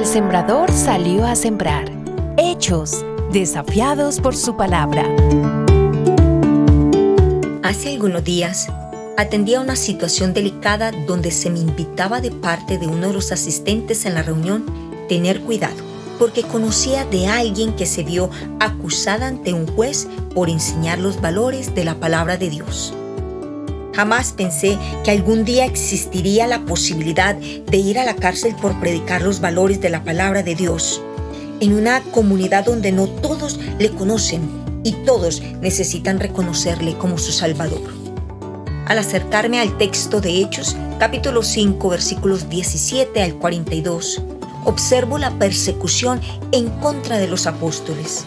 sembrador salió a sembrar. Hechos, desafiados por su palabra. Hace algunos días atendía una situación delicada donde se me invitaba de parte de uno de los asistentes en la reunión tener cuidado, porque conocía de alguien que se vio acusada ante un juez por enseñar los valores de la palabra de Dios. Jamás pensé que algún día existiría la posibilidad de ir a la cárcel por predicar los valores de la palabra de Dios, en una comunidad donde no todos le conocen y todos necesitan reconocerle como su Salvador. Al acercarme al texto de Hechos, capítulo 5, versículos 17 al 42, observo la persecución en contra de los apóstoles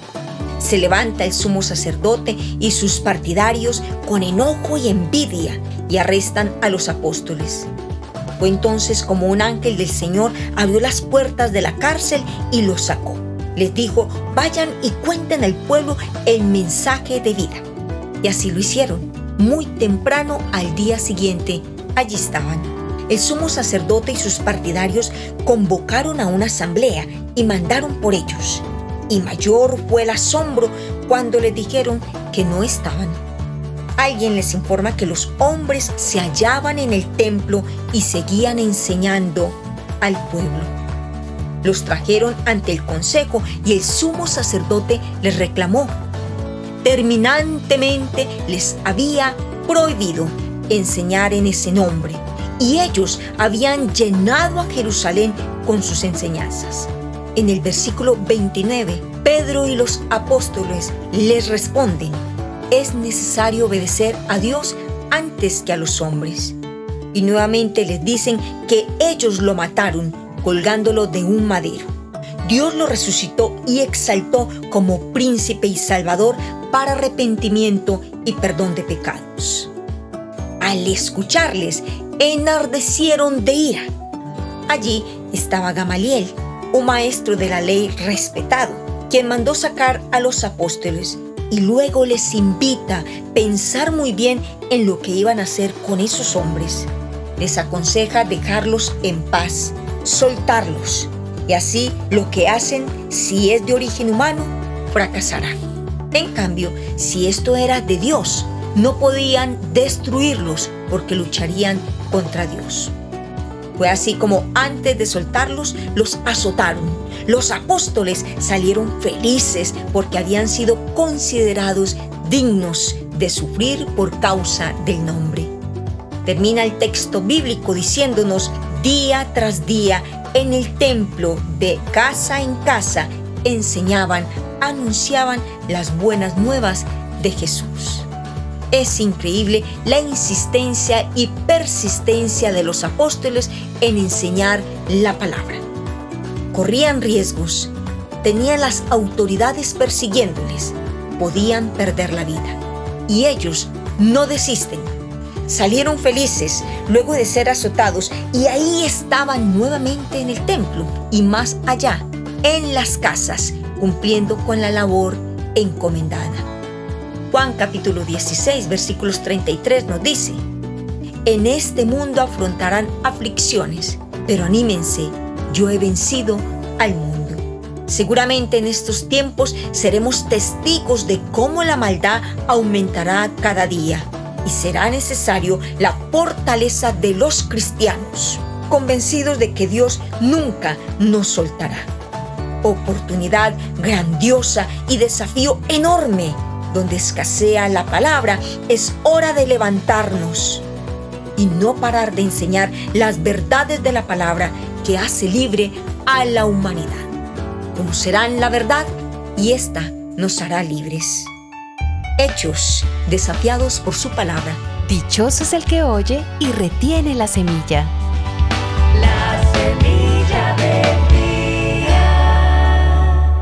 se levanta el sumo sacerdote y sus partidarios con enojo y envidia y arrestan a los apóstoles. Fue entonces como un ángel del Señor abrió las puertas de la cárcel y los sacó. Les dijo, vayan y cuenten al pueblo el mensaje de vida. Y así lo hicieron. Muy temprano al día siguiente, allí estaban. El sumo sacerdote y sus partidarios convocaron a una asamblea y mandaron por ellos y mayor fue el asombro cuando le dijeron que no estaban. Alguien les informa que los hombres se hallaban en el templo y seguían enseñando al pueblo. Los trajeron ante el consejo y el sumo sacerdote les reclamó. Terminantemente les había prohibido enseñar en ese nombre y ellos habían llenado a Jerusalén con sus enseñanzas. En el versículo 29, Pedro y los apóstoles les responden, es necesario obedecer a Dios antes que a los hombres. Y nuevamente les dicen que ellos lo mataron colgándolo de un madero. Dios lo resucitó y exaltó como príncipe y salvador para arrepentimiento y perdón de pecados. Al escucharles, enardecieron de ira. Allí estaba Gamaliel, un maestro de la ley respetado, quien mandó sacar a los apóstoles y luego les invita a pensar muy bien en lo que iban a hacer con esos hombres. Les aconseja dejarlos en paz, soltarlos, y así lo que hacen, si es de origen humano, fracasará. En cambio, si esto era de Dios, no podían destruirlos porque lucharían contra Dios. Fue así como antes de soltarlos los azotaron. Los apóstoles salieron felices porque habían sido considerados dignos de sufrir por causa del nombre. Termina el texto bíblico diciéndonos día tras día en el templo de casa en casa enseñaban, anunciaban las buenas nuevas de Jesús. Es increíble la insistencia y persistencia de los apóstoles en enseñar la palabra. Corrían riesgos, tenían las autoridades persiguiéndoles, podían perder la vida. Y ellos no desisten. Salieron felices luego de ser azotados y ahí estaban nuevamente en el templo y más allá, en las casas, cumpliendo con la labor encomendada. Juan capítulo 16 versículos 33 nos dice, En este mundo afrontarán aflicciones, pero anímense, yo he vencido al mundo. Seguramente en estos tiempos seremos testigos de cómo la maldad aumentará cada día y será necesario la fortaleza de los cristianos, convencidos de que Dios nunca nos soltará. Oportunidad grandiosa y desafío enorme donde escasea la palabra, es hora de levantarnos y no parar de enseñar las verdades de la palabra que hace libre a la humanidad. Conocerán la verdad y ésta nos hará libres. Hechos, desafiados por su palabra. Dichoso es el que oye y retiene la semilla. La